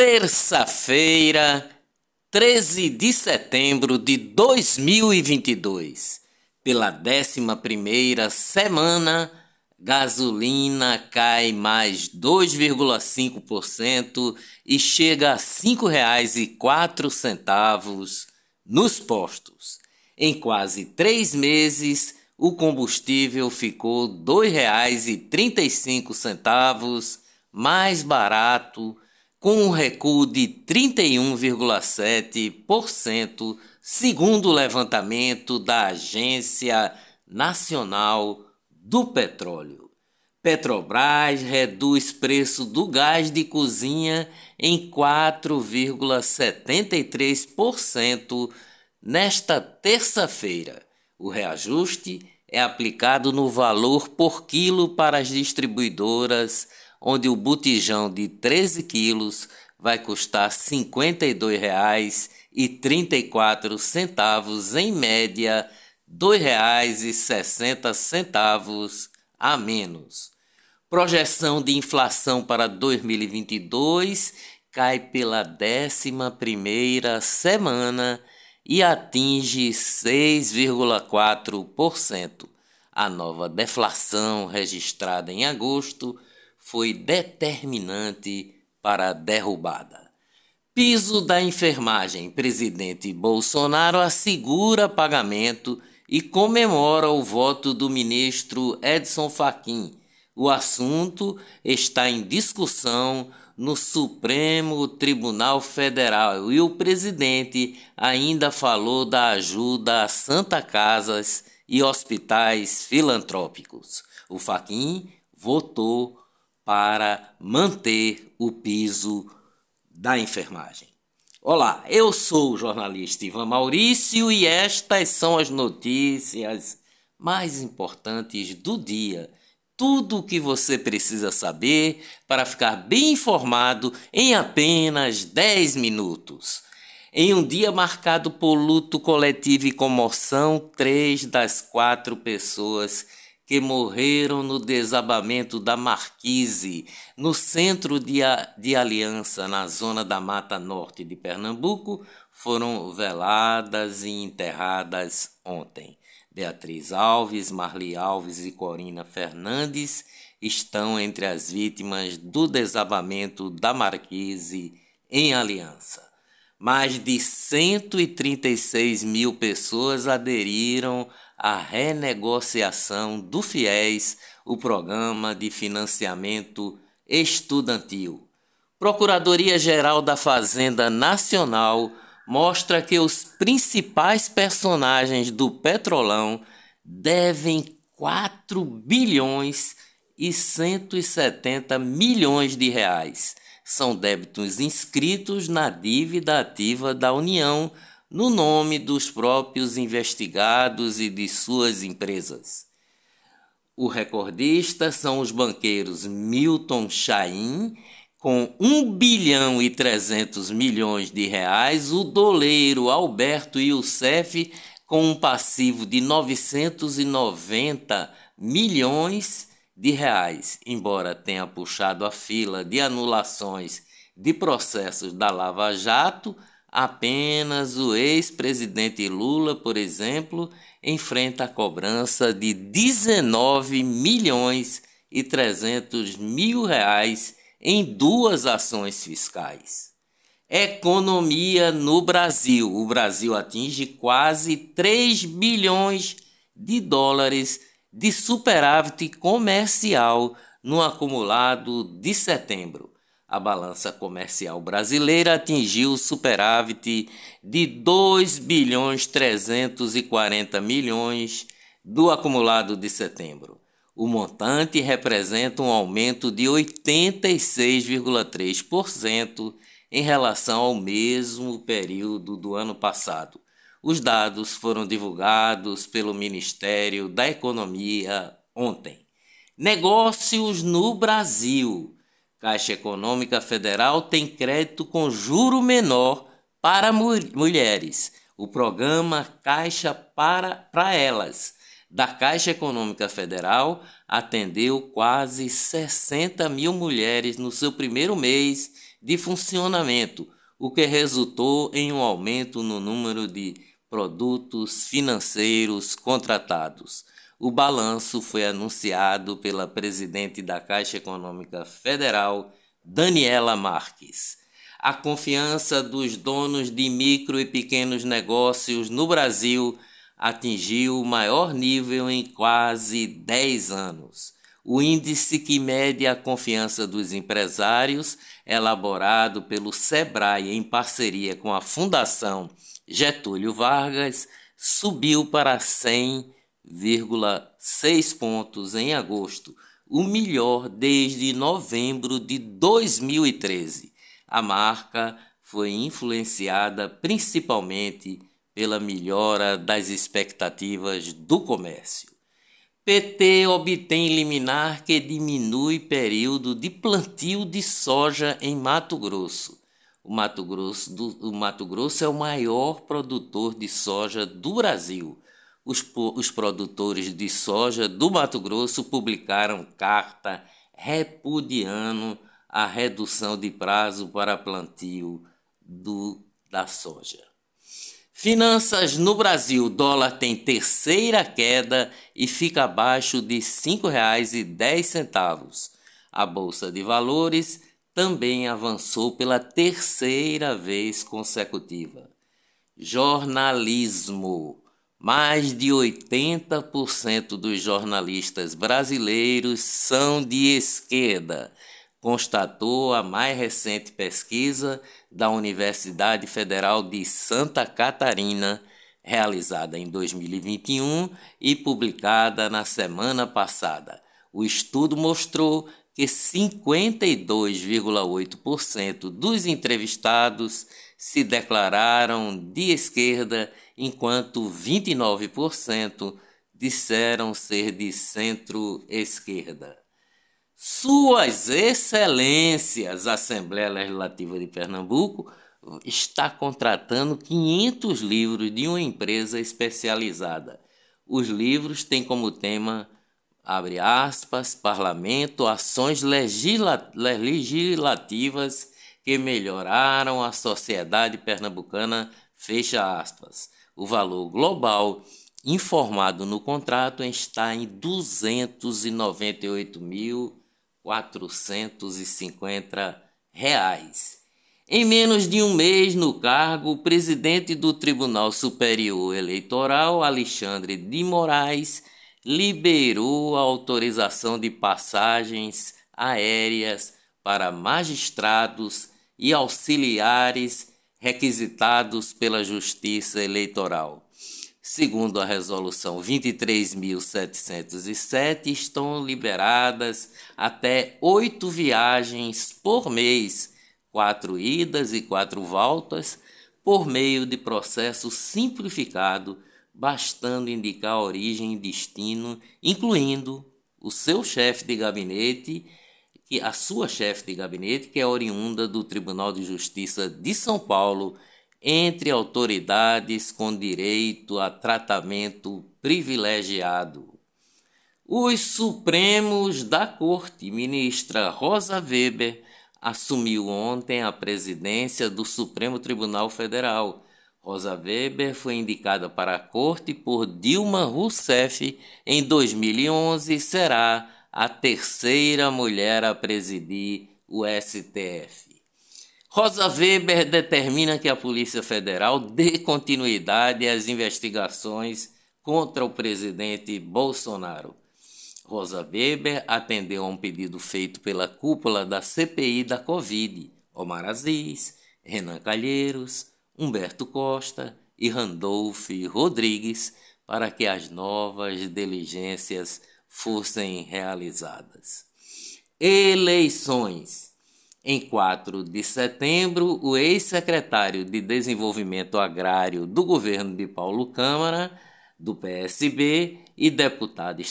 terça-feira, 13 de setembro de 2022. Pela 11ª semana, gasolina cai mais 2,5% e chega a R$ 5,04 nos postos. Em quase três meses, o combustível ficou R$ 2,35 mais barato com um recuo de 31,7%, segundo o levantamento da Agência Nacional do Petróleo. Petrobras reduz preço do gás de cozinha em 4,73% nesta terça-feira. O reajuste é aplicado no valor por quilo para as distribuidoras onde o botijão de 13 quilos vai custar R$ 52,34 em média, R$ 2,60 a menos. Projeção de inflação para 2022 cai pela 11ª semana e atinge 6,4%. A nova deflação registrada em agosto foi determinante para a derrubada. Piso da enfermagem. Presidente Bolsonaro assegura pagamento e comemora o voto do ministro Edson Fachin. O assunto está em discussão no Supremo Tribunal Federal e o presidente ainda falou da ajuda a Santa Casas e hospitais filantrópicos. O Fachin votou para manter o piso da enfermagem. Olá, eu sou o jornalista Ivan Maurício e estas são as notícias mais importantes do dia. Tudo o que você precisa saber para ficar bem informado em apenas 10 minutos. Em um dia marcado por luto coletivo e comoção, três das quatro pessoas que morreram no desabamento da Marquise, no centro de, de Aliança, na zona da Mata Norte de Pernambuco, foram veladas e enterradas ontem. Beatriz Alves, Marli Alves e Corina Fernandes estão entre as vítimas do desabamento da Marquise em Aliança. Mais de 136 mil pessoas aderiram a renegociação do FIES, o Programa de Financiamento Estudantil. Procuradoria-Geral da Fazenda Nacional mostra que os principais personagens do Petrolão devem 4 bilhões e 170 milhões de reais. São débitos inscritos na dívida ativa da União no nome dos próprios investigados e de suas empresas. O recordista são os banqueiros Milton Chaim, com 1 bilhão e 300 milhões de reais, o doleiro Alberto Youssef, com um passivo de 990 milhões de reais, embora tenha puxado a fila de anulações de processos da Lava Jato, Apenas o ex-presidente Lula, por exemplo, enfrenta a cobrança de 19 milhões e 300 mil reais em duas ações fiscais. Economia no Brasil. O Brasil atinge quase 3 bilhões de dólares de superávit comercial no acumulado de setembro a balança comercial brasileira atingiu o superávit de 2 bilhões 340 milhões do acumulado de setembro. O montante representa um aumento de 86,3% em relação ao mesmo período do ano passado. Os dados foram divulgados pelo Ministério da Economia ontem. Negócios no Brasil. Caixa Econômica Federal tem crédito com juro menor para mu mulheres. O programa Caixa para, para Elas, da Caixa Econômica Federal, atendeu quase 60 mil mulheres no seu primeiro mês de funcionamento, o que resultou em um aumento no número de produtos financeiros contratados. O balanço foi anunciado pela presidente da Caixa Econômica Federal, Daniela Marques. A confiança dos donos de micro e pequenos negócios no Brasil atingiu o maior nível em quase 10 anos. O índice que mede a confiança dos empresários, elaborado pelo SEBRAE em parceria com a Fundação Getúlio Vargas, subiu para 100,6 pontos em agosto, o melhor desde novembro de 2013. A marca foi influenciada principalmente pela melhora das expectativas do comércio. PT obtém liminar que diminui período de plantio de soja em Mato Grosso. O Mato Grosso, do, o Mato Grosso é o maior produtor de soja do Brasil. Os, os produtores de soja do Mato Grosso publicaram carta repudiando a redução de prazo para plantio do, da soja. Finanças no Brasil, dólar tem terceira queda e fica abaixo de R$ 5,10. A Bolsa de Valores também avançou pela terceira vez consecutiva. Jornalismo. Mais de 80% dos jornalistas brasileiros são de esquerda constatou a mais recente pesquisa da Universidade Federal de Santa Catarina, realizada em 2021 e publicada na semana passada. O estudo mostrou que 52,8% dos entrevistados se declararam de esquerda, enquanto 29% disseram ser de centro-esquerda. Suas Excelências, a Assembleia Legislativa de Pernambuco está contratando 500 livros de uma empresa especializada. Os livros têm como tema, abre aspas, Parlamento, ações legisla legislativas que melhoraram a sociedade pernambucana, fecha aspas. O valor global informado no contrato está em 298 mil 450 reais. Em menos de um mês no cargo, o presidente do Tribunal Superior Eleitoral, Alexandre de Moraes, liberou a autorização de passagens aéreas para magistrados e auxiliares requisitados pela Justiça Eleitoral. Segundo a resolução 23.707, estão liberadas até oito viagens por mês, quatro idas e quatro voltas, por meio de processo simplificado, bastando indicar origem e destino, incluindo o seu chefe de gabinete, que a sua chefe de gabinete, que é oriunda do Tribunal de Justiça de São Paulo entre autoridades com direito a tratamento privilegiado. Os Supremos da Corte, ministra Rosa Weber, assumiu ontem a presidência do Supremo Tribunal Federal. Rosa Weber foi indicada para a corte por Dilma Rousseff em 2011 e será a terceira mulher a presidir o STF. Rosa Weber determina que a Polícia Federal dê continuidade às investigações contra o presidente Bolsonaro. Rosa Weber atendeu a um pedido feito pela cúpula da CPI da Covid, Omar Aziz, Renan Calheiros, Humberto Costa e Randolph Rodrigues, para que as novas diligências fossem realizadas. Eleições. Em 4 de setembro, o ex-secretário de Desenvolvimento Agrário do governo de Paulo Câmara, do PSB, e deputado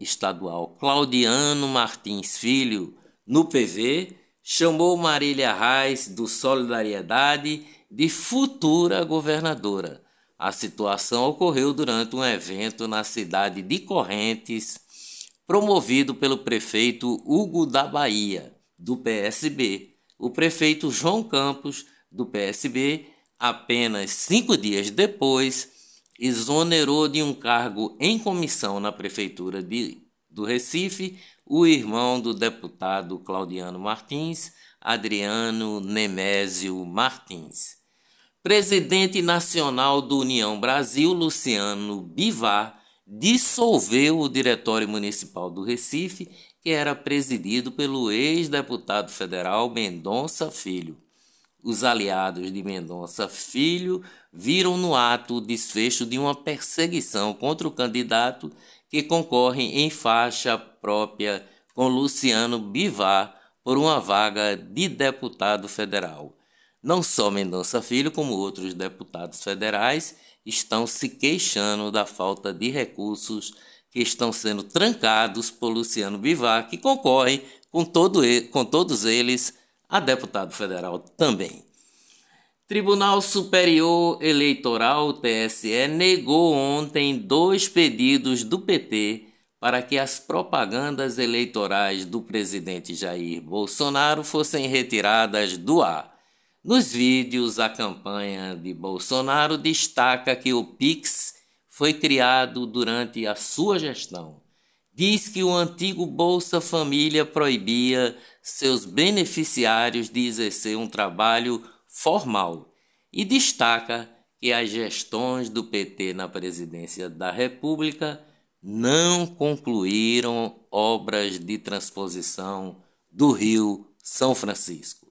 estadual Claudiano Martins Filho, no PV, chamou Marília Reis, do Solidariedade, de futura governadora. A situação ocorreu durante um evento na cidade de Correntes, promovido pelo prefeito Hugo da Bahia do PSB. o prefeito João Campos, do PSB, apenas cinco dias depois, exonerou de um cargo em comissão na Prefeitura de, do Recife o irmão do deputado Claudiano Martins, Adriano Nemésio Martins. Presidente nacional do União Brasil, Luciano Bivar, dissolveu o Diretório Municipal do Recife, que era presidido pelo ex-deputado federal Mendonça Filho. Os aliados de Mendonça Filho viram no ato o desfecho de uma perseguição contra o candidato que concorre em faixa própria com Luciano Bivar por uma vaga de deputado federal. Não só Mendonça Filho, como outros deputados federais estão se queixando da falta de recursos que estão sendo trancados por Luciano Bivar, que concorre com, todo, com todos eles a deputado federal também. Tribunal Superior Eleitoral, TSE, negou ontem dois pedidos do PT para que as propagandas eleitorais do presidente Jair Bolsonaro fossem retiradas do ar. Nos vídeos, a campanha de Bolsonaro destaca que o Pix foi criado durante a sua gestão. Diz que o antigo Bolsa Família proibia seus beneficiários de exercer um trabalho formal e destaca que as gestões do PT na presidência da República não concluíram obras de transposição do Rio São Francisco.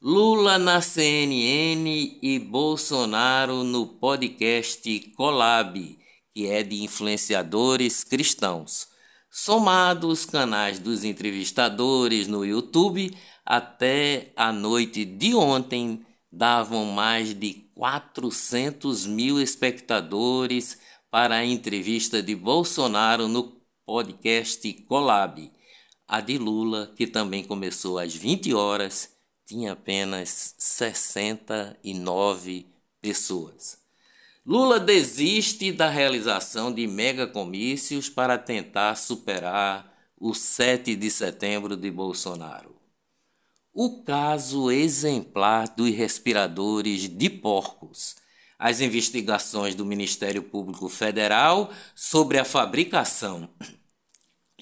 Lula na CNN e Bolsonaro no podcast Colab, que é de influenciadores cristãos. Somados os canais dos entrevistadores no YouTube, até a noite de ontem davam mais de 400 mil espectadores para a entrevista de Bolsonaro no podcast Colab. A de Lula, que também começou às 20 horas, tinha apenas 69 pessoas. Lula desiste da realização de megacomícios para tentar superar o 7 de setembro de Bolsonaro. O caso exemplar dos respiradores de porcos. As investigações do Ministério Público Federal sobre a fabricação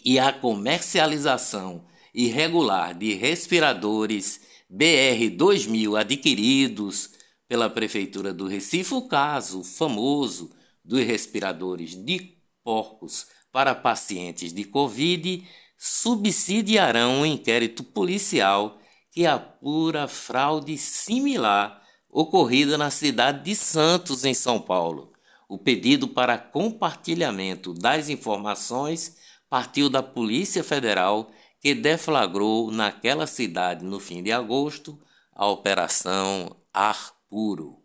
e a comercialização irregular de respiradores BR-2000 adquiridos pela Prefeitura do Recife, o caso famoso dos respiradores de porcos para pacientes de Covid, subsidiarão um inquérito policial que apura fraude similar ocorrida na cidade de Santos, em São Paulo. O pedido para compartilhamento das informações partiu da Polícia Federal que deflagrou naquela cidade no fim de agosto a Operação Ar Puro.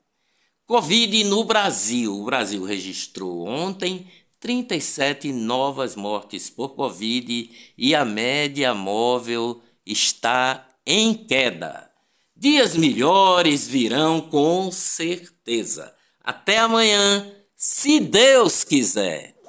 Covid no Brasil. O Brasil registrou ontem 37 novas mortes por Covid e a média móvel está em queda. Dias melhores virão com certeza. Até amanhã, se Deus quiser.